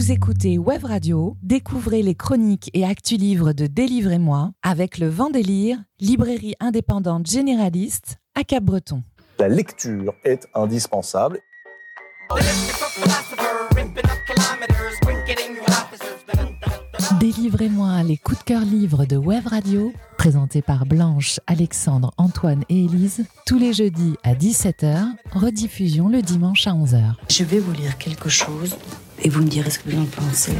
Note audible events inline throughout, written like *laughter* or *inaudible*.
Vous écoutez Web Radio, découvrez les chroniques et actus livres de Délivrez-moi avec le Vendélire, librairie indépendante généraliste à Cap-Breton. La lecture est indispensable. Délivrez-moi les coups de cœur livres de Web Radio, présentés par Blanche, Alexandre, Antoine et Élise, tous les jeudis à 17h, rediffusion le dimanche à 11h. Je vais vous lire quelque chose et vous me direz ce que vous en pensez.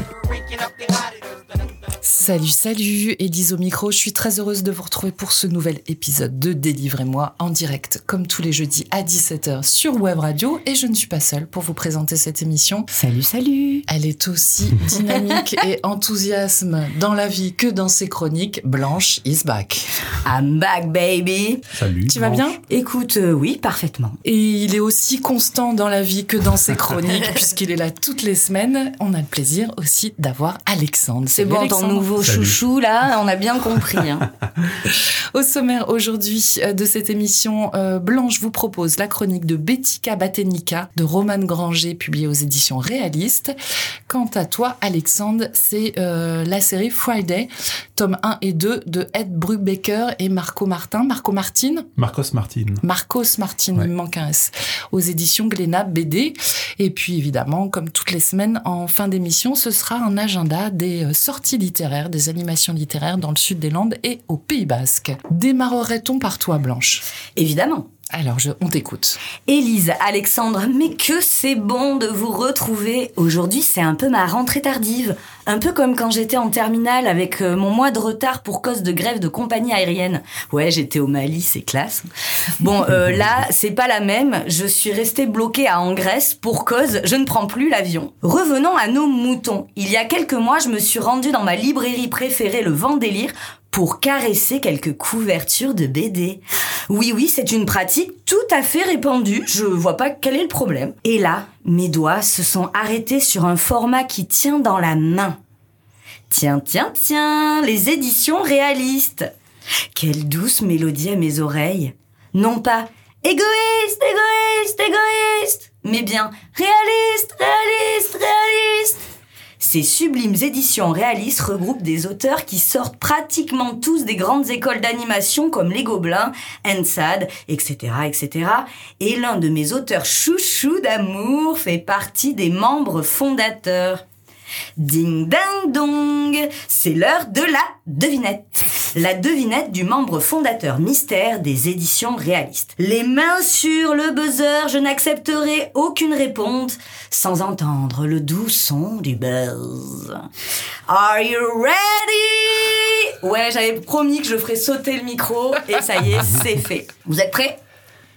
Salut, salut, Élise au micro. Je suis très heureuse de vous retrouver pour ce nouvel épisode de Délivrez-moi en direct, comme tous les jeudis à 17h sur Web Radio. Et je ne suis pas seule pour vous présenter cette émission. Salut, salut. Elle est aussi dynamique *laughs* et enthousiasme dans la vie que dans ses chroniques. Blanche is back. I'm back, baby. Salut. Tu vas bien? Écoute, euh, oui, parfaitement. Et il est aussi constant dans la vie que dans ses chroniques, *laughs* puisqu'il est là toutes les semaines. On a le plaisir aussi d'avoir Alexandre. C'est bon, ton Alexandre. nouveau Salut. chouchou, là, on a bien compris. hein. *laughs* Au sommaire aujourd'hui euh, de cette émission, euh, Blanche vous propose la chronique de Bettika Batenica de Romane Granger, publiée aux éditions Réalistes. Quant à toi, Alexandre, c'est euh, la série Friday, tome 1 et 2 de Ed Brubaker et Marco Martin. Marco Martin Marcos Martin. Marcos Martin, Ouais. il me manque un S, aux éditions Glénat BD. Et puis évidemment, comme toutes les semaines, en fin d'émission, ce sera un agenda des euh, sorties littéraires, des animations littéraires dans le sud des Landes et au Pays Basque. Démarrerait-on par toi, Blanche? Évidemment. Alors, je, on t'écoute. Élise, Alexandre, mais que c'est bon de vous retrouver. Aujourd'hui, c'est un peu ma rentrée tardive. Un peu comme quand j'étais en terminale avec euh, mon mois de retard pour cause de grève de compagnie aérienne. Ouais, j'étais au Mali, c'est classe. Bon, euh, là, c'est pas la même. Je suis restée bloquée à Grèce pour cause je ne prends plus l'avion. Revenons à nos moutons. Il y a quelques mois, je me suis rendue dans ma librairie préférée, le Vendélire, pour caresser quelques couvertures de BD. Oui, oui, c'est une pratique tout à fait répandue. Je vois pas quel est le problème. Et là, mes doigts se sont arrêtés sur un format qui tient dans la main. Tiens, tiens, tiens, les éditions réalistes. Quelle douce mélodie à mes oreilles. Non pas égoïste, égoïste, égoïste, mais bien réaliste, réaliste, réaliste. Ces sublimes éditions réalistes regroupent des auteurs qui sortent pratiquement tous des grandes écoles d'animation comme Les Gobelins, Ensad, etc., etc. Et l'un de mes auteurs chouchous d'amour fait partie des membres fondateurs. Ding ding dong, c'est l'heure de la devinette. La devinette du membre fondateur mystère des éditions réalistes. Les mains sur le buzzer, je n'accepterai aucune réponse sans entendre le doux son du buzz. Are you ready? Ouais, j'avais promis que je ferais sauter le micro et ça y est, *laughs* c'est fait. Vous êtes prêts?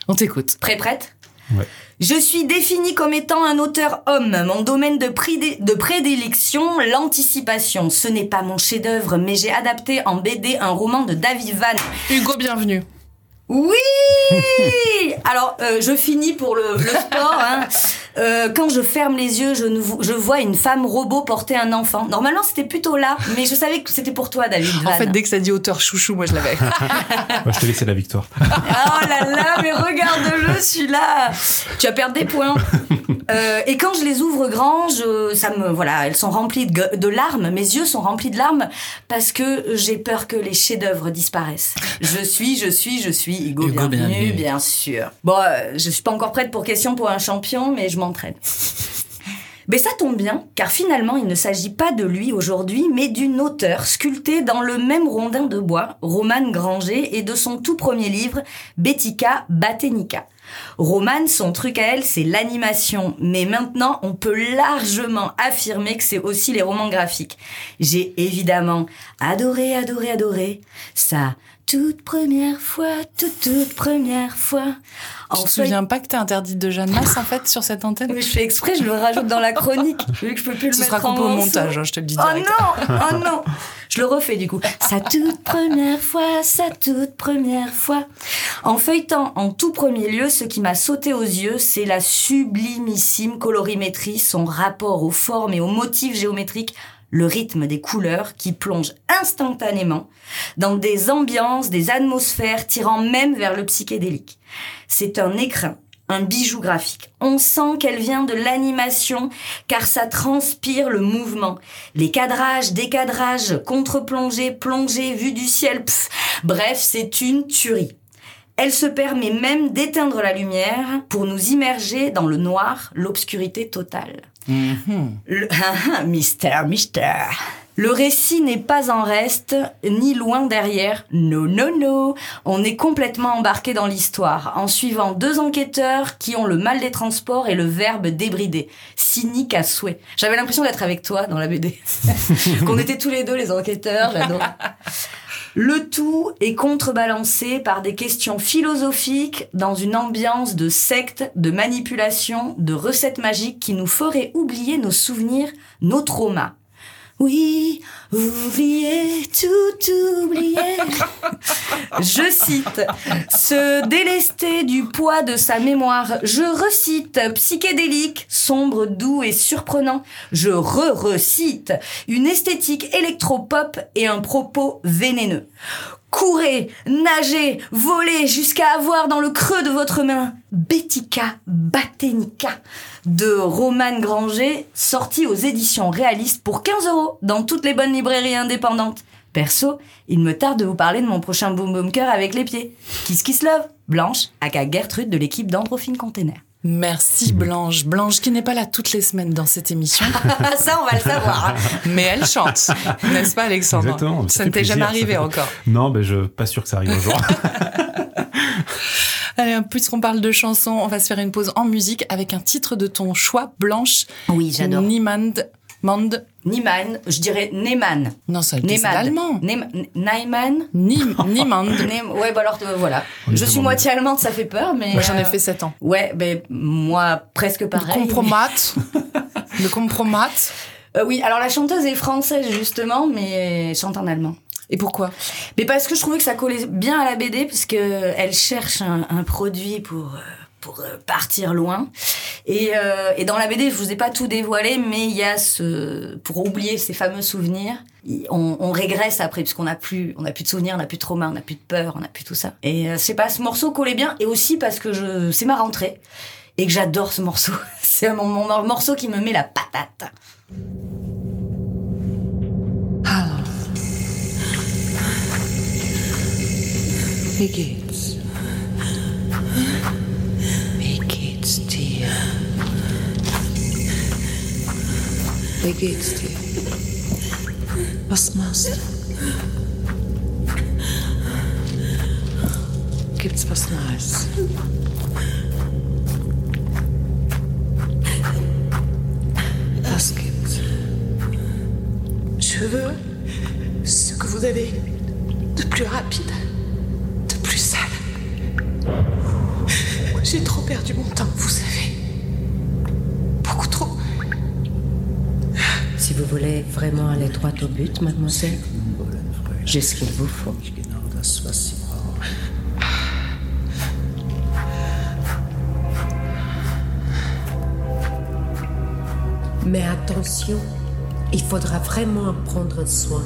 On t'écoute. Prêt, prête? Ouais. Je suis défini comme étant un auteur homme. Mon domaine de, prédilection, l'anticipation. Ce n'est pas mon chef-d'œuvre, mais j'ai adapté en BD un roman de David Van. Hugo, bienvenue. Oui *laughs* Alors, euh, je finis pour le, le sport. hein. Euh, quand je ferme les yeux, je, ne vo- je vois une femme robot porter un enfant. Normalement, c'était plutôt là, mais je savais que c'était pour toi, David Van. En fait, dès que ça dit auteur chouchou, moi je l'avais. *laughs* Moi, je t'ai laissé la victoire. *laughs* Oh là là, mais regarde-le celui-là. Tu vas perdre des points. Euh, et quand je les ouvre grand, je, ça me voilà, elles sont remplies de, larmes. Mes yeux sont remplis de larmes parce que j'ai peur que les chefs-d'œuvre disparaissent. Je suis, je suis, je suis Hugo, Hugo, bienvenue, bienvenue. bien sûr. Bon, euh, je suis pas encore prête pour question pour un champion, mais je Mais ça tombe bien, car finalement il ne s'agit pas de lui aujourd'hui, mais d'une auteure sculptée dans le même rondin de bois, Romane Granger, et de son tout premier livre, Bettika Batenica. Romane, son truc à elle, c'est l'animation, mais maintenant on peut largement affirmer que c'est aussi les romans graphiques. J'ai évidemment adoré, adoré, adoré ça. Toute première fois, toute, toute première fois. Tu te souviens pas que t'es interdite de Jeanne Masse, en fait, sur cette antenne Mais je fais exprès, je le rajoute dans la chronique. *laughs* Vu que je peux plus le Ce mettre sera en coupé au montage, hein, je te le dis Oh direct. non, oh *laughs* non. Je le refais du coup. Sa toute première fois, sa toute première fois. En feuilletant en tout premier lieu, ce qui m'a sauté aux yeux, c'est la sublimissime colorimétrie, son rapport aux formes et aux motifs géométriques, le rythme des couleurs qui plonge instantanément dans des ambiances, des atmosphères tirant même vers le psychédélique. C'est un écrin un bijou graphique. On sent qu'elle vient de l'animation car ça transpire le mouvement. Les cadrages, décadrages, contre-plongées, plongées, vue du ciel, pff, bref, c'est une tuerie. Elle se permet même d'éteindre la lumière pour nous immerger dans le noir, l'obscurité totale. Le... *laughs* mystère, mystère. Le récit n'est pas en reste, ni loin derrière. Non, non, non. On est complètement embarqué dans l'histoire, en suivant deux enquêteurs qui ont le mal des transports et le verbe débridé. Cynique à souhait. J'avais l'impression d'être avec toi dans la BD. *laughs* Qu'on était tous les deux les enquêteurs. Là, *laughs* le tout est contrebalancé par des questions philosophiques dans une ambiance de secte, de manipulation, de recettes magiques qui nous feraient oublier nos souvenirs, nos traumas. Oui, oublier, tout oublier. Je cite, se délester du poids de sa mémoire. Je recite, psychédélique, sombre, doux et surprenant. Je re-recite, une esthétique électropop et un propos vénéneux. Courez, nagez, volez jusqu'à avoir dans le creux de votre main Betica Batenica de Romane Granger, sorti aux éditions réalistes pour 15 euros dans toutes les bonnes librairies indépendantes. Perso, il me tarde de vous parler de mon prochain Boom Boom Cœur avec les pieds. Kiss Kiss Love, Blanche, aka Gertrude de l'équipe d'Androphine Container. Merci Blanche. Blanche qui n'est pas là toutes les semaines dans cette émission. *laughs* ça, on va le savoir. hein. Mais elle chante, n'est-ce pas Alexandre? Exactement. Ça ne t'est jamais arrivé fait- encore. Non, ben je pas sûr que ça arrive un jour. *laughs* Allez, puisqu'on parle de chansons, on va se faire une pause en musique avec un titre de ton choix, Blanche. Oui, j'adore. Niemand. Mand. Niemann, je dirais Neyman. Non, ça c'est Neyman. allemand. Neyman. Niemand. *laughs* Ouais, bah alors euh, voilà. Je suis moitié allemande, ça fait peur, mais. Moi, j'en ai euh, fait 7 ans. Ouais, ben moi presque Le pareil. compromat. *laughs* Le compromat. mais- Euh, oui, alors la chanteuse est française justement, mais chante en allemand. Et pourquoi? Mais parce que je trouvais que ça collait bien à la BD, puisque elle cherche un, un produit pour pour euh, partir loin. Et, euh, et dans la BD, je vous ai pas tout dévoilé, mais il y a ce pour oublier ces fameux souvenirs. On, on régresse après puisqu'on n'a plus, on n'a plus de souvenirs, on n'a plus de trauma, on n'a plus de peur, on n'a plus tout ça. Et euh, sais pas, ce morceau collait bien, et aussi parce que c'est ma rentrée et que j'adore ce morceau. *laughs* C'est mon, mon morceau qui me met la patate. Geht's? Wie geht's dir? Was machst du? Gibt's was Neues? Was gibt's? Je veux ce que vous avez de plus rapide, de plus sale. J'ai trop perdu mon temps, vous savez. Beaucoup trop. Si vous voulez vraiment aller droit au but, mademoiselle, j'ai ce qu'il vous faut. Mais attention, il faudra vraiment en prendre soin.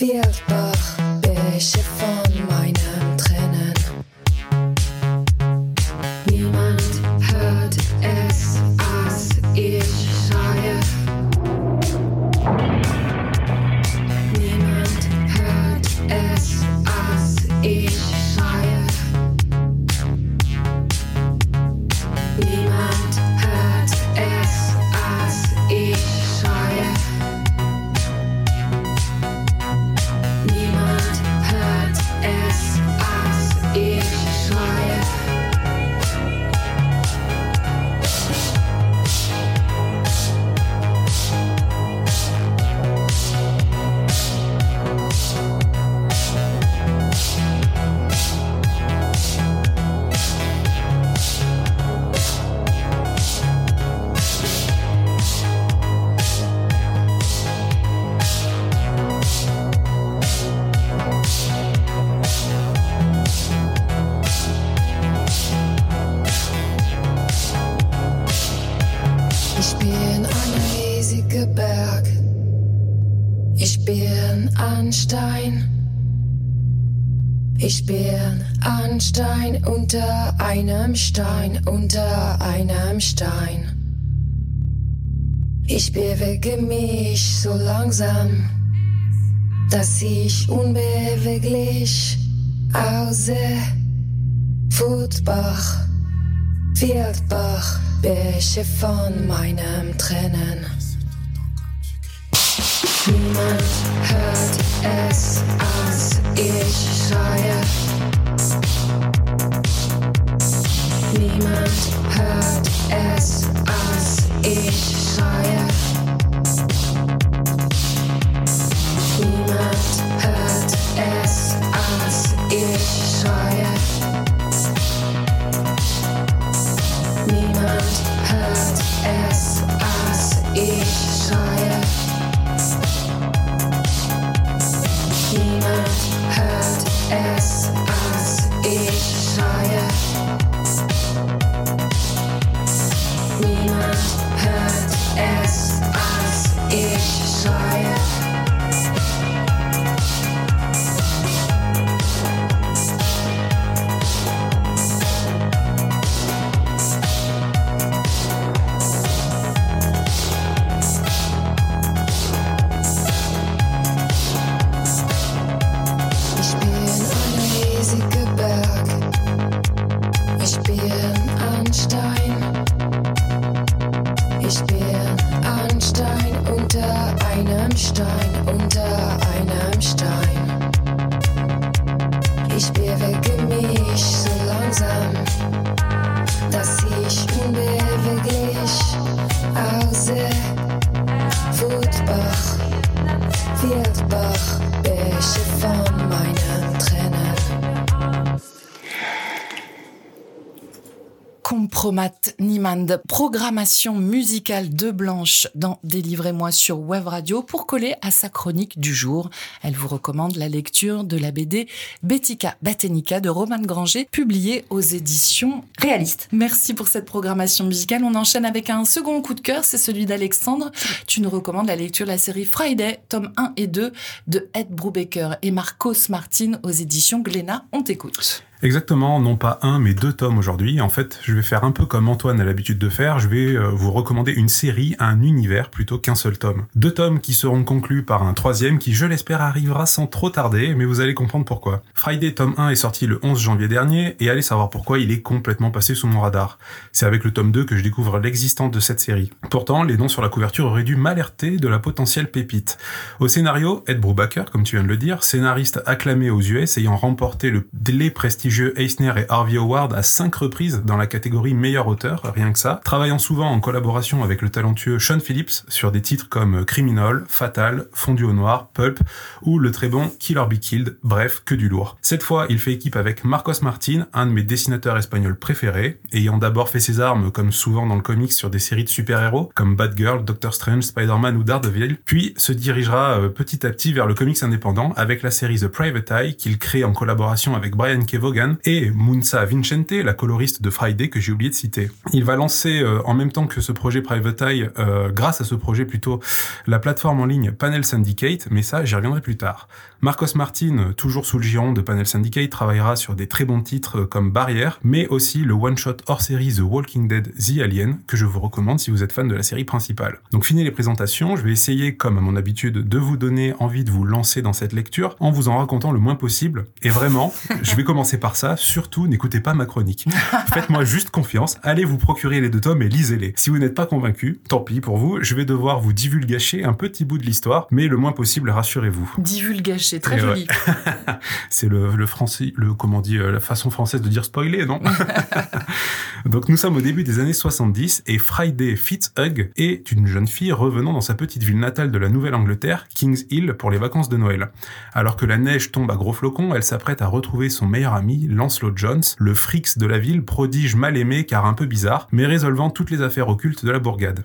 wie Bach, Bischof Ich bin ein Stein unter einem Stein, unter einem Stein. Ich bewege mich so langsam, dass ich unbeweglich aussehe. Futbach, Wildbach, Bäche von meinem Trennen. Niemand hört es, als ich. Niemand hört es, als ich schreie. Programmation musicale de Blanche dans Délivrez-moi sur Web Radio pour coller à sa chronique du jour. Elle vous recommande la lecture de la BD Betica Batenica de Roman Granger, publiée aux éditions Réaliste. Merci pour cette programmation musicale. On enchaîne avec un second coup de cœur, c'est celui d'Alexandre. Tu nous recommandes la lecture de la série Friday, tome 1 et 2 de Ed Brubaker et Marcos Martin aux éditions Glénat. On t'écoute. Exactement, non pas un, mais deux tomes aujourd'hui. En fait, je vais faire un peu comme Antoine a l'habitude de faire. Je vais euh, vous recommander une série, un univers, plutôt qu'un seul tome. Deux tomes qui seront conclus par un troisième qui, je l'espère, arrivera sans trop tarder, mais vous allez comprendre pourquoi. Friday tome 1 est sorti le 11 janvier dernier, et allez savoir pourquoi il est complètement passé sous mon radar. C'est avec le tome 2 que je découvre l'existence de cette série. Pourtant, les noms sur la couverture auraient dû m'alerter de la potentielle pépite. Au scénario, Ed Brubaker, comme tu viens de le dire, scénariste acclamé aux US, ayant remporté le, les prestigieux Eisner et Harvey Award à cinq reprises dans la catégorie meilleur auteur, rien que ça, travaillant souvent en collaboration avec le talentueux Sean Phillips sur des titres comme Criminal, Fatal, Fondu au noir, Pulp ou le très bon Kill or Be Killed, bref, que du lourd. Cette fois, il fait équipe avec Marcos Martin, un de mes dessinateurs espagnols préférés, ayant d'abord fait ses armes, comme souvent dans le comics, sur des séries de super-héros, comme Batgirl, Doctor Strange, Spider-Man ou Daredevil, puis se dirigera euh, petit à petit vers le comics indépendant avec la série The Private Eye qu'il crée en collaboration avec Brian K. Et Munsa Vincente, la coloriste de Friday que j'ai oublié de citer. Il va lancer euh, en même temps que ce projet Private Eye, euh, grâce à ce projet plutôt, la plateforme en ligne Panel Syndicate, mais ça j'y reviendrai plus tard. Marcos Martin, toujours sous le giron de Panel Syndicate, travaillera sur des très bons titres comme Barrière, mais aussi le one-shot hors série The Walking Dead The Alien, que je vous recommande si vous êtes fan de la série principale. Donc fini les présentations, je vais essayer, comme à mon habitude, de vous donner envie de vous lancer dans cette lecture en vous en racontant le moins possible. Et vraiment, je vais commencer par ça, surtout n'écoutez pas ma chronique. *laughs* Faites-moi juste confiance, allez vous procurer les deux tomes et lisez-les. Si vous n'êtes pas convaincu, tant pis pour vous, je vais devoir vous divulgacher un petit bout de l'histoire, mais le moins possible, rassurez-vous. Divulgaché, très Et ouais. joli. *laughs* C'est le, le français, le, comment on dit, euh, la façon française de dire spoiler, non? *laughs* Donc nous sommes au début des années 70 et Friday Fitzhugh est une jeune fille revenant dans sa petite ville natale de la Nouvelle-Angleterre, Kings Hill, pour les vacances de Noël. Alors que la neige tombe à gros flocons, elle s'apprête à retrouver son meilleur ami, Lancelot Jones, le frix de la ville, prodige mal aimé car un peu bizarre, mais résolvant toutes les affaires occultes de la bourgade.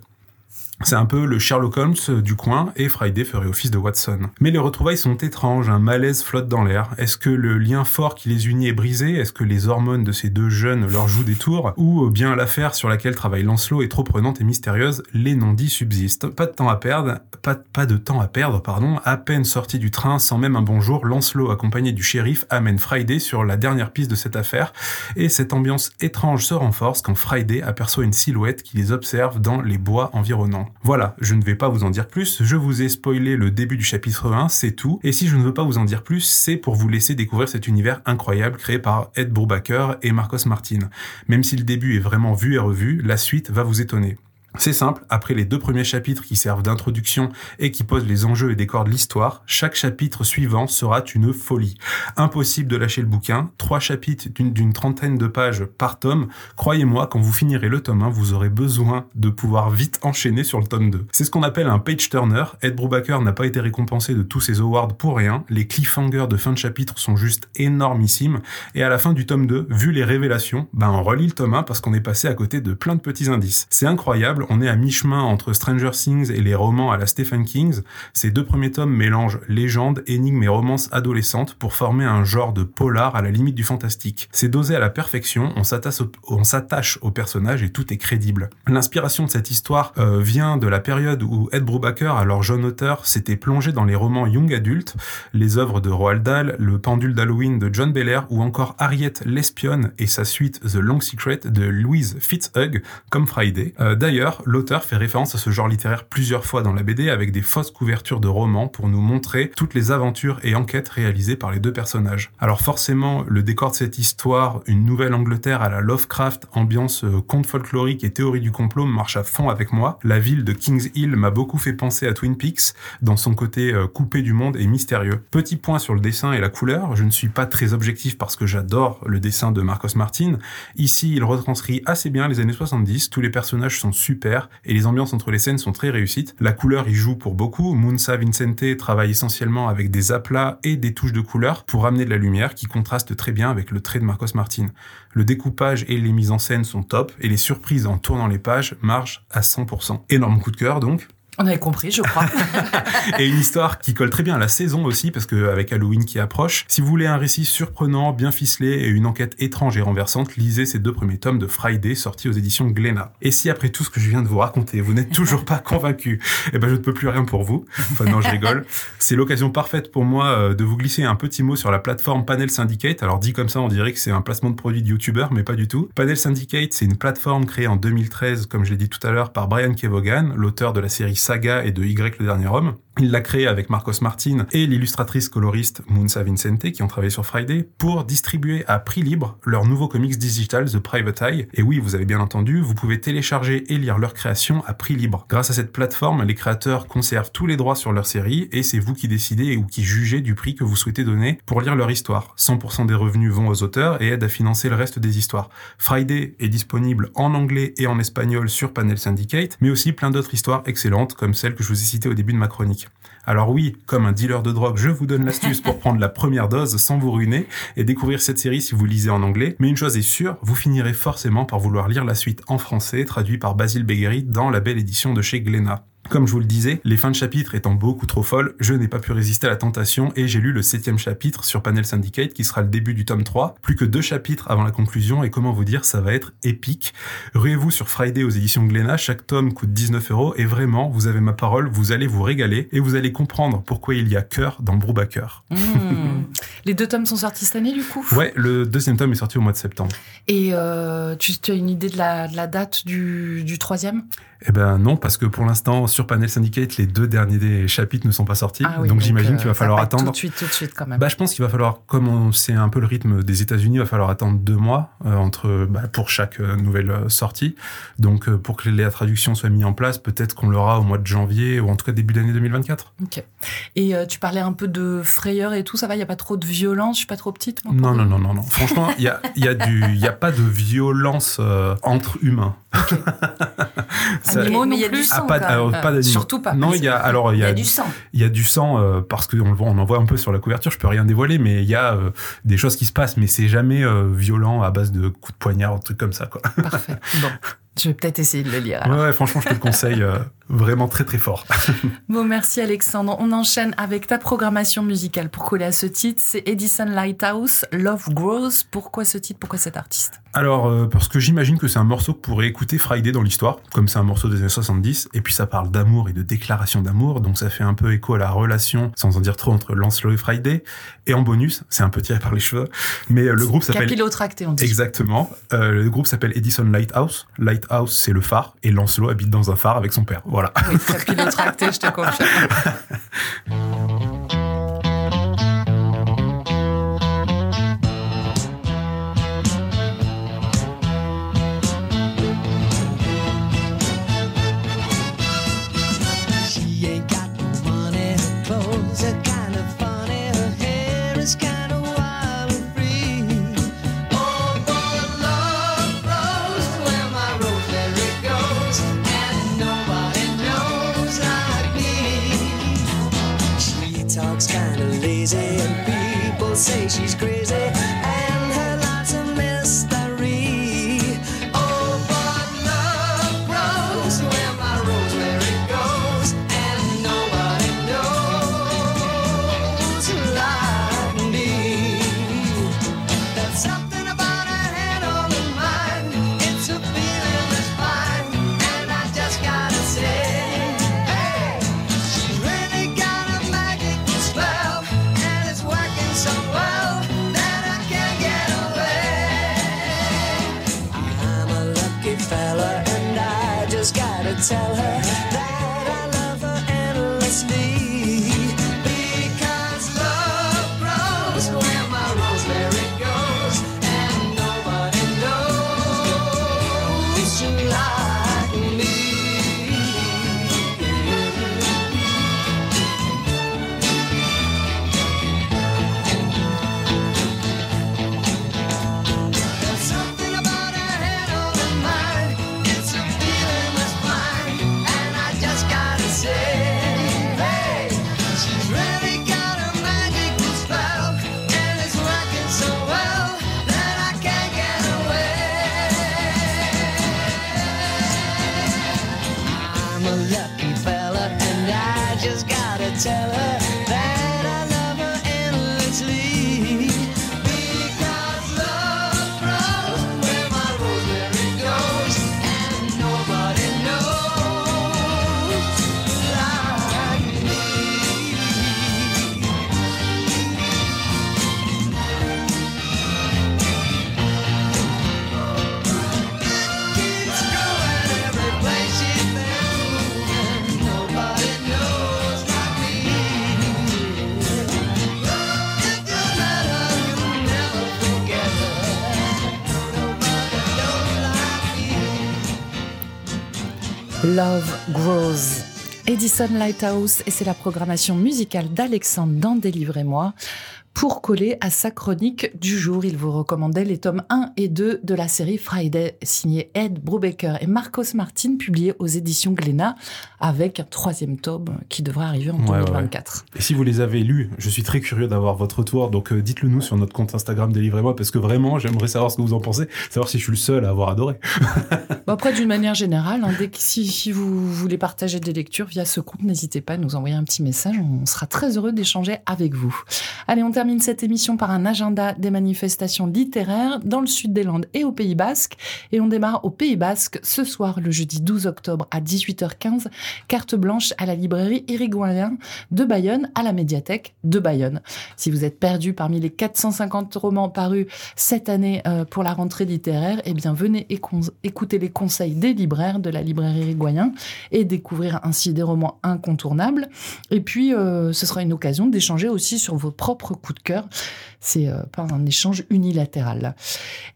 C'est un peu le Sherlock Holmes du coin et Friday ferait office de Watson. Mais les retrouvailles sont étranges, un malaise flotte dans l'air. Est-ce que le lien fort qui les unit est brisé? Est-ce que les hormones de ces deux jeunes leur jouent des tours? Ou bien l'affaire sur laquelle travaille Lancelot est trop prenante et mystérieuse Les non-dits subsistent. Pas de temps à perdre, pas, pas de temps à perdre, pardon. À peine sorti du train, sans même un bonjour, Lancelot accompagné du shérif amène Friday sur la dernière piste de cette affaire et cette ambiance étrange se renforce quand Friday aperçoit une silhouette qui les observe dans les bois environnants. Voilà, je ne vais pas vous en dire plus, je vous ai spoilé le début du chapitre 1, c'est tout, et si je ne veux pas vous en dire plus, c'est pour vous laisser découvrir cet univers incroyable créé par Ed Brubaker et Marcos Martin. Même si le début est vraiment vu et revu, la suite va vous étonner. C'est simple, après les deux premiers chapitres qui servent d'introduction et qui posent les enjeux et décors de l'histoire, chaque chapitre suivant sera une folie. Impossible de lâcher le bouquin, trois chapitres d'une trentaine de pages par tome. Croyez-moi, quand vous finirez le tome 1, vous aurez besoin de pouvoir vite enchaîner sur le tome 2. C'est ce qu'on appelle un page turner. Ed Brubaker n'a pas été récompensé de tous ses awards pour rien. Les cliffhangers de fin de chapitre sont juste énormissimes. Et à la fin du tome 2, vu les révélations, ben on relit le tome 1 parce qu'on est passé à côté de plein de petits indices. C'est incroyable on est à mi-chemin entre Stranger Things et les romans à la Stephen King. Ces deux premiers tomes mélangent légende, énigmes et romances adolescentes pour former un genre de polar à la limite du fantastique. C'est dosé à la perfection, on s'attache au, personnage et tout est crédible. L'inspiration de cette histoire euh, vient de la période où Ed Brubaker, alors jeune auteur, s'était plongé dans les romans young adultes, les œuvres de Roald Dahl, Le pendule d'Halloween de John Belair ou encore Harriet l'espionne et sa suite The Long Secret de Louise Fitzhugh comme Friday. Euh, d'ailleurs, l'auteur fait référence à ce genre littéraire plusieurs fois dans la BD avec des fausses couvertures de romans pour nous montrer toutes les aventures et enquêtes réalisées par les deux personnages. Alors forcément, le décor de cette histoire, une nouvelle Angleterre à la Lovecraft, ambiance euh, conte folklorique et théorie du complot marche à fond avec moi. La ville de Kings Hill m'a beaucoup fait penser à Twin Peaks dans son côté euh, coupé du monde et mystérieux. Petit point sur le dessin et la couleur, je ne suis pas très objectif parce que j'adore le dessin de Marcos Martin. Ici, il retranscrit assez bien les années 70, tous les personnages sont super et les ambiances entre les scènes sont très réussites. La couleur y joue pour beaucoup. Munsa Vincente travaille essentiellement avec des aplats et des touches de couleur pour amener de la lumière qui contraste très bien avec le trait de Marcos Martin. Le découpage et les mises en scène sont top et les surprises en tournant les pages marchent à 100%. Énorme coup de cœur donc. On avait compris, je crois. *laughs* et une histoire qui colle très bien à la saison aussi, parce que avec Halloween qui approche, si vous voulez un récit surprenant, bien ficelé et une enquête étrange et renversante, lisez ces deux premiers tomes de Friday sortis aux éditions Glénat. Et si après tout ce que je viens de vous raconter, vous n'êtes toujours pas convaincu, eh ben je ne peux plus rien pour vous. Enfin non, je rigole. C'est l'occasion parfaite pour moi euh, de vous glisser un petit mot sur la plateforme Panel Syndicate. Alors dit comme ça, on dirait que c'est un placement de produit de YouTuber, mais pas du tout. Panel Syndicate, c'est une plateforme créée en 2013, comme je l'ai dit tout à l'heure, par Brian Kevogan, l'auteur de la série Et de Y le dernier homme. Il l'a créé avec Marcos Martin et l'illustratrice coloriste Munsa Vincente qui ont travaillé sur Friday pour distribuer à prix libre leur nouveau comics digital The Private Eye. Et oui, vous avez bien entendu, vous pouvez télécharger et lire leur création à prix libre. Grâce à cette plateforme, les créateurs conservent tous les droits sur leur série et c'est vous qui décidez ou qui jugez du prix que vous souhaitez donner pour lire leur histoire. 100% des revenus vont aux auteurs et aident à financer le reste des histoires. Friday est disponible en anglais et en espagnol sur Panel Syndicate, mais aussi plein d'autres histoires excellentes comme celle que je vous ai citée au début de ma chronique. Alors oui, comme un dealer de drogue, je vous donne l'astuce pour *laughs* prendre la première dose sans vous ruiner et découvrir cette série si vous lisez en anglais. Mais une chose est sûre, vous finirez forcément par vouloir lire la suite en français, traduit par Basile Begueri dans la belle édition de chez Glénat. Comme je vous le disais, les fins de chapitre étant beaucoup trop folles, je n'ai pas pu résister à la tentation et j'ai lu le septième chapitre sur Panel Syndicate qui sera le début du tome 3. Plus que deux chapitres avant la conclusion et comment vous dire, ça va être épique. Ruez-vous sur Friday aux éditions Glénat, chaque tome coûte 19 euros et vraiment, vous avez ma parole, vous allez vous régaler et vous allez comprendre pourquoi il y a cœur dans Brubaker. Mmh. *laughs* les deux tomes sont sortis cette année du coup? Ouais, le deuxième tome est sorti au mois de septembre. Et euh, tu, as une idée de la, date du, du troisième? Eh ben non, parce que pour l'instant, sur Panel Syndicate, les deux derniers chapitres ne sont pas sortis. Ah donc, j'imagine qu'il va euh, falloir attendre. Tout de suite, tout de suite quand même. Bah, je pense qu'il va falloir, comme c'est un peu le rythme des États-Unis, il va falloir attendre deux mois euh, entre bah, pour chaque euh, nouvelle sortie. Donc pour que la traduction soit mise en place, peut-être qu'on l'aura au mois de janvier ou en tout cas début d'année 2024. Ok. Et tu parlais un peu de frayeur et tout, ça va? Il y a pas trop de violence? Je suis pas trop petite Non, non, non, non, non. Franchement, il y a, y a du, il y a pas de violence entre humains. *laughs* Animaux mais il y a du sang. Ah, pas, Surtout pas. Non, il y a alors il y a, du sang. Il y a du sang euh, parce qu'on on en voit un peu sur la couverture. Je peux rien dévoiler, mais il y a euh, des choses qui se passent, mais c'est jamais euh, violent à base de coups de poignard, un truc comme ça, quoi. Parfait. *laughs* Bon. Je vais peut-être essayer de le lire. alors. Ouais, ouais, franchement, je te le conseille euh, vraiment très très fort. *laughs* Bon, merci Alexandre. On enchaîne avec ta programmation musicale pour coller à ce titre. C'est Edison Lighthouse, Love Grows. Pourquoi ce titre? Pourquoi cet artiste? Alors, euh, parce que j'imagine que c'est un morceau que pourrait écouter Friday dans l'histoire, comme c'est un morceau des années 70, et puis ça parle d'amour et de déclaration d'amour, donc ça fait un peu écho à la relation, sans en dire trop, entre Lancelot et Friday. Et en bonus, c'est un peu tiré par les cheveux, mais euh, le groupe s'appelle... Capillotracté, on dit. Exactement. Euh, le groupe s'appelle Edison Lighthouse. Lighthouse, c'est le phare, et Lancelot habite dans un phare avec son père. Voilà. Oui, capillotracté, je te confirme. *laughs* tell Love Grows. Edison Lighthouse, et c'est la programmation musicale d'Alexandre dans Délivrez-moi. Pour coller à sa chronique du jour, il vous recommandait les tomes 1 et 2 de la série Friday, signé Ed Brubaker et Marcos Martin, publié aux éditions Glénat, avec un troisième tome qui devrait arriver en Ouais, ouais. 2024. Et si vous les avez lus, je suis très curieux d'avoir votre retour, donc euh, dites-le nous sur notre compte Instagram Délivrez-moi, parce que vraiment, j'aimerais savoir ce que vous en pensez, savoir si je suis le seul à avoir adoré. *laughs* Bon, après, d'une manière générale, hein, dès que si, si vous voulez partager des lectures via ce compte, n'hésitez pas à nous envoyer un petit message. On sera très heureux d'échanger avec vous. Allez, on termine cette émission par un agenda des manifestations littéraires dans le sud des Landes et au Pays Basque. Et on démarre au Pays Basque ce soir, le jeudi 12 octobre à 18h15, carte blanche à la librairie Irigoyen de Bayonne à la médiathèque de Bayonne. Si vous êtes perdu parmi les 450 romans parus cette année euh, pour la rentrée littéraire, eh bien venez écouter les conseils des libraires de la librairie Irigoyen et découvrir ainsi des romans incontournables. Et puis, euh, ce sera une occasion d'échanger aussi sur vos propres coups de cœur. C'est euh, pas un échange unilatéral.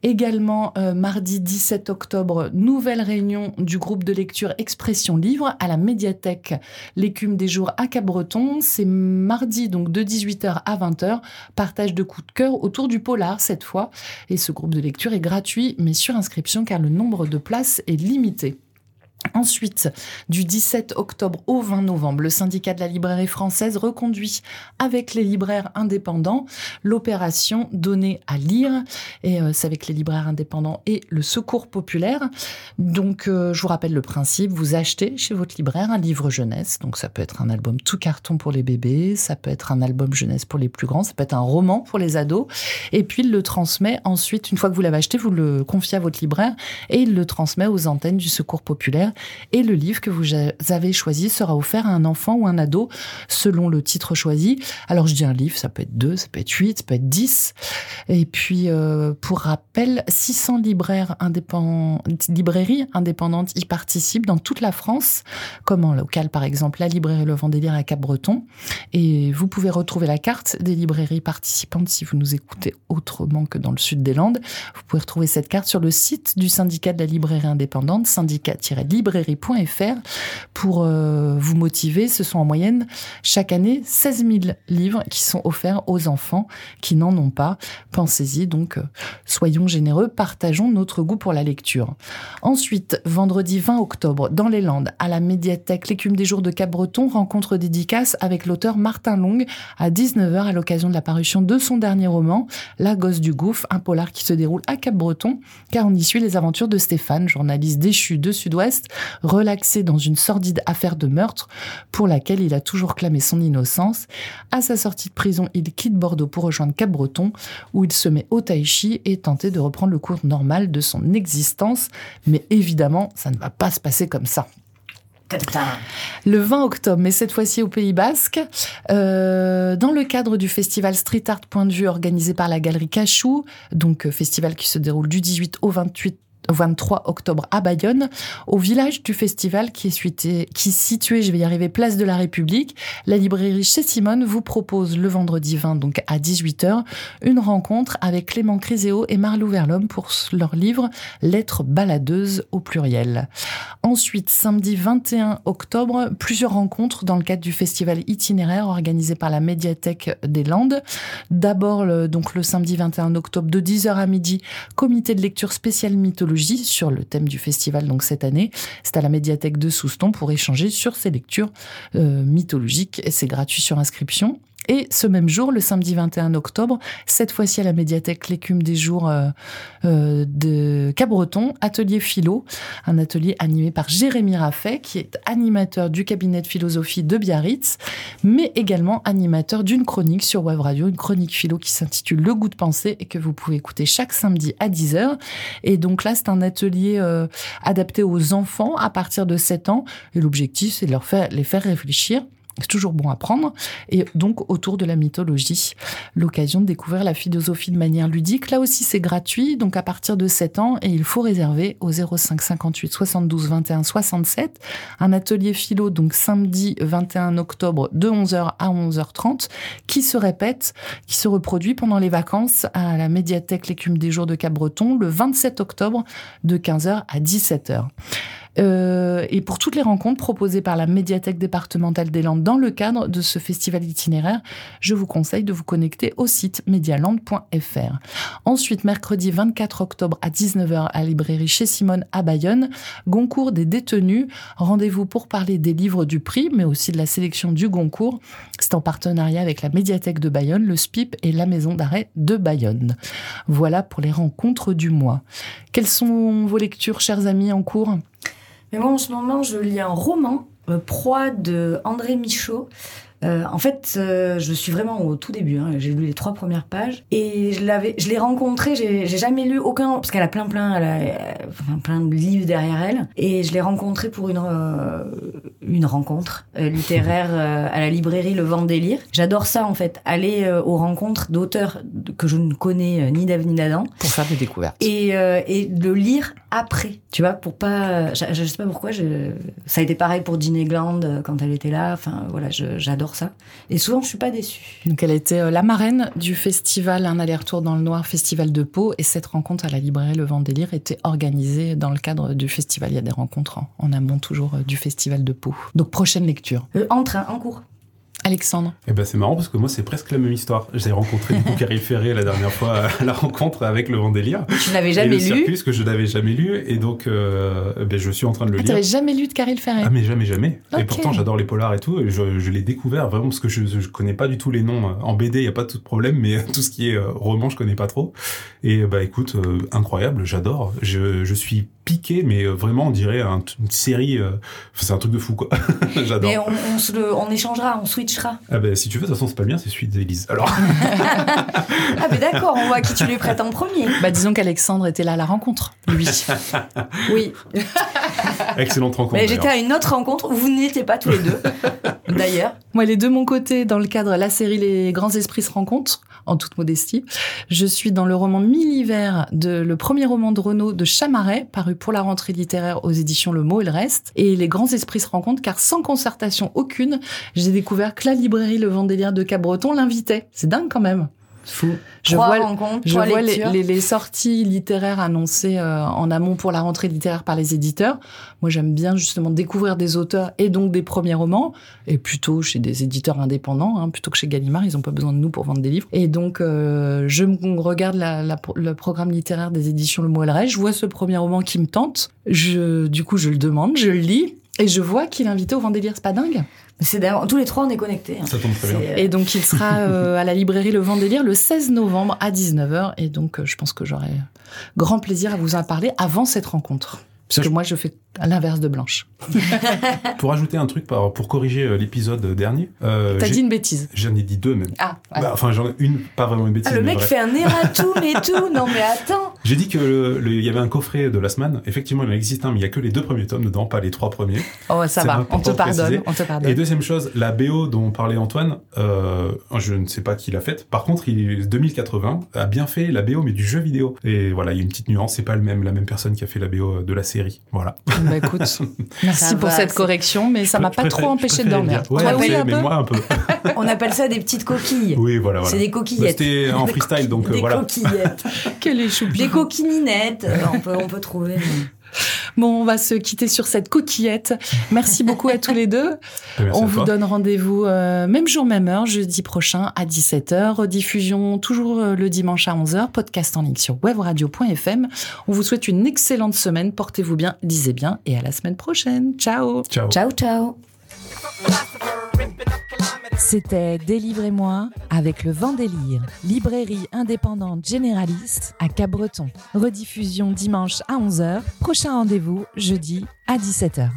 Également, euh, mardi 17 octobre, nouvelle réunion du groupe de lecture Expression Livre à la médiathèque L'écume des jours à Cabreton. C'est mardi, donc de 18h à 20h. Partage de coups de cœur autour du polar cette fois. Et ce groupe de lecture est gratuit, mais sur inscription car le nombre de places est limité. Ensuite, du 17 octobre au 20 novembre, le syndicat de la librairie française reconduit avec les libraires indépendants l'opération Donner à lire. Et euh, c'est avec les libraires indépendants et le secours populaire. Donc, euh, je vous rappelle le principe. Vous achetez chez votre libraire un livre jeunesse. Donc, ça peut être un album tout carton pour les bébés. Ça peut être un album jeunesse pour les plus grands. Ça peut être un roman pour les ados. Et puis, il le transmet ensuite, une fois que vous l'avez acheté, vous le confiez à votre libraire et il le transmet aux antennes du secours populaire et le livre que vous avez choisi sera offert à un enfant ou un ado selon le titre choisi. Alors je dis un livre, ça peut être deux, ça peut être huit, ça peut être dix. Et puis euh, pour rappel, 600 libraires librairies indépendantes y participent dans toute la France, comme en local par exemple la librairie Le Vendélire à Cap-Breton. Et vous pouvez retrouver la carte des librairies participantes si vous nous écoutez autrement que dans le sud des Landes. Vous pouvez retrouver cette carte sur le site du syndicat de la librairie indépendante, syndicat-librairie pour euh, vous motiver. Ce sont en moyenne chaque année 16 000 livres qui sont offerts aux enfants qui n'en ont pas. Pensez-y, donc euh, soyons généreux, partageons notre goût pour la lecture. Ensuite, vendredi 20 octobre, dans les Landes, à la médiathèque L'écume des jours de Cap-Breton, rencontre dédicace avec l'auteur Martin Long à 19h à l'occasion de la parution de son dernier roman, La gosse du gouffre, un polar qui se déroule à Cap-Breton, car on y suit les aventures de Stéphane, journaliste déchu de Sud-Ouest, relaxé dans une sordide affaire de meurtre pour laquelle il a toujours clamé son innocence. À sa sortie de prison, il quitte Bordeaux pour rejoindre Cap-Breton, où il se met au tai chi et tenter de reprendre le cours normal de son existence. Mais évidemment, ça ne va pas se passer comme ça. Le 20 octobre, mais cette fois-ci au Pays Basque, euh, dans le cadre du festival Street Art Point de Vue organisé par la Galerie Cachou, donc euh, festival qui se déroule du 18 au 28 23 octobre à Bayonne, au village du festival qui est, situé, je vais y arriver, place de la République. La librairie chez Simone vous propose le vendredi 20, donc à 18h, une rencontre avec Clément Criséo et Marlou Verlhomme pour leur livre Lettres baladeuses au pluriel. Ensuite, samedi 21 octobre, plusieurs rencontres dans le cadre du festival itinéraire organisé par la médiathèque des Landes. D'abord, donc le samedi 21 octobre de 10h à midi, comité de lecture spéciale mythologie sur le thème du festival donc cette année. C'est à la médiathèque de Souston pour échanger sur ces lectures euh, mythologiques c'est gratuit sur inscription. Et ce même jour, le samedi 21 octobre, cette fois-ci à la médiathèque L'écume des jours euh, euh, de Cabreton, atelier philo, un atelier animé par Jérémy Raffet, qui est animateur du cabinet de philosophie de Biarritz, mais également animateur d'une chronique sur Web Radio, une chronique philo qui s'intitule Le goût de penser et que vous pouvez écouter chaque samedi à 10h. Et donc là, c'est un atelier euh, adapté aux enfants à partir de 7 ans. Et l'objectif, c'est de leur faire, les faire réfléchir c'est toujours bon à prendre. Et donc, autour de la mythologie, l'occasion de découvrir la philosophie de manière ludique. Là aussi, c'est gratuit, donc à partir de 7 ans, et il faut réserver au 05 58 72 21 67 un atelier philo, donc samedi 21 octobre de 11h à 11h30, qui se répète, qui se reproduit pendant les vacances à la médiathèque L'écume des jours de Cap-Breton le 27 octobre de 15h à 17h. Euh, et pour toutes les rencontres proposées par la médiathèque départementale des Landes dans le cadre de ce festival itinéraire, je vous conseille de vous connecter au site medialand.fr. Ensuite, mercredi 24 octobre à 19h à librairie chez Simone à Bayonne, Goncourt des détenus. Rendez-vous pour parler des livres du prix, mais aussi de la sélection du Goncourt. C'est en partenariat avec la médiathèque de Bayonne, le SPIP et la maison d'arrêt de Bayonne. Voilà pour les rencontres du mois. Quelles sont vos lectures, chers amis, en cours? Mais moi, en ce moment, je lis un roman, euh, Proie de André Michaud. Euh, en fait, euh, je suis vraiment au tout début. Hein. J'ai lu les trois premières pages et je l'avais, je l'ai rencontrée. J'ai, jamais lu aucun parce qu'elle a plein, plein, elle a, enfin, plein de livres derrière elle. Et je l'ai rencontrée pour une euh, une rencontre euh, littéraire *laughs* euh, à la librairie Le Vent Délire. J'adore ça en fait, aller euh, aux rencontres d'auteurs que je ne connais euh, ni d'Ave ni d'Adam Pour faire des découvertes. et euh, et de lire après, tu vois, pour pas. Je, je sais pas pourquoi. Je, ça a été pareil pour Jean Egland euh, quand elle était là. Enfin voilà, je- ça. Et souvent, je suis pas déçue. Donc elle était euh, la marraine du festival Un aller-retour dans le noir, festival de Pau, et cette rencontre à la librairie Le Vent Délire était organisée dans le cadre du festival. Il y a des rencontres en, en amont toujours euh, du festival de Pau. Donc prochaine lecture. Euh, en train, en cours. Alexandre Eh ben c'est marrant parce que moi c'est presque la même histoire. J'ai rencontré du coup *laughs* Caril Ferré la dernière fois à la rencontre avec le Vendélia. Tu l'avais et jamais le lu Circus que je n'avais jamais lu et donc euh, ben, je suis en train de le Ah, lire. t'avais jamais lu de Caril Ferret Ah mais jamais jamais. Et pourtant j'adore les polars et tout. Et je je l'ai découvert vraiment parce que je, je connais pas du tout les noms en BD. Il y a pas tout de problème, mais *laughs* tout ce qui est euh, roman je connais pas trop. Et bah écoute euh, incroyable, j'adore. Je, je suis piqué, mais euh, vraiment on dirait un- une série. euh, c'est un truc de fou quoi. *laughs* j'adore. Mais on, on se le, on échangera, on switchera. Ah ben si tu veux, de toute façon c'est pas bien, c'est celui d'Élise. Alors *laughs* Ah, mais d'accord, on voit qui tu lui prêtes en premier. Bah disons qu'Alexandre était là à la rencontre, lui. *laughs* Oui, *laughs* excellente rencontre. mais j'étais à une autre rencontre où vous n'étiez pas tous les deux. D'ailleurs, Moi, elle est de mon côté dans le cadre de la série Les grands esprits se rencontrent, en toute modestie. Je suis dans le roman Mille-Hiver, de, le premier roman de Renaud de Chamaret, paru pour la rentrée littéraire aux éditions Le Mot et le Reste. Et Les grands esprits se rencontrent, car sans concertation aucune, j'ai découvert que la librairie Le Vendélier de Cabreton l'invitait. C'est dingue quand même. Fou. Je Trois vois, rencontres, je trois vois les, lectures. les- les sorties littéraires annoncées euh, en amont pour la rentrée littéraire par les éditeurs. Moi, j'aime bien justement découvrir des auteurs et donc des premiers romans, et plutôt chez des éditeurs indépendants, hein, plutôt que chez Gallimard. Ils n'ont pas besoin de nous pour vendre des livres. Et donc, euh, je me regarde la- la- le programme littéraire des éditions Le Mot et le Reste. Je vois ce premier roman qui me tente. Je, du coup, je le demande, je le lis. Et je vois qu'il est invité au Vendée Lire, c'est pas dingue? C'est d'ailleurs- tous les trois on est connectés. hein. Ça tombe très bien. C'est- Et donc, il sera euh, *laughs* à la librairie Le Vent Délire le 16 novembre à 19h. Et donc, euh, je pense que j'aurai grand plaisir à vous en parler avant cette rencontre. Parce que moi, je fais à l'inverse de Blanche. *laughs* Pour ajouter un truc par- pour corriger euh, l'épisode dernier. euh, T'as dit une bêtise. J'en ai dit deux même. Ah, Bah, enfin, j'en ai une, pas vraiment une bêtise. Ah, le mais mec vrai. fait un *laughs* erratum et tout. Non mais attends. J'ai dit que il y avait un coffret de la semaine. Effectivement, il en existe un, mais il y a que les deux premiers tomes dedans, pas les trois premiers. Oh, ça va. On te pardonne. On te Et pardonne. deuxième chose, la BO dont parlait Antoine, euh, je ne sais pas qui l'a faite. Par contre, il 2080 a bien fait la BO, mais du jeu vidéo. Et voilà, il y a une petite nuance. C'est pas le même, la même personne qui a fait la BO de la série. Voilà. Bah, écoute, *laughs* merci Ça pour va, cette correction, mais ça m'a pas préfère- trop empêché de dormir. dire. Ouais, Toi, je oui, sais, un mais peu moi un peu. *laughs* On appelle ça des petites coquilles. Oui, voilà, voilà. C'est des Bah, coquillettes. C'était en Des freestyle, donc euh, des voilà. coquillettes. *laughs* Quel échoupille. Des coquininettes. euh, on, peut, on peut trouver. mais- Bon, on va se quitter sur cette coquillette. Merci beaucoup à tous les deux. *laughs* Merci On vous toi. donne rendez-vous euh, même jour, même heure, jeudi prochain à 17h. Rediffusion toujours euh, le dimanche à 11h. Podcast en ligne sur webradio.fm. On vous souhaite une excellente semaine. Portez-vous bien, lisez bien et à la semaine prochaine. Ciao. Ciao. Ciao, ciao. C'était Délivrez-moi avec le vent délire, librairie indépendante généraliste à Cabreton. Rediffusion dimanche à 11h, prochain rendez-vous jeudi à 17h.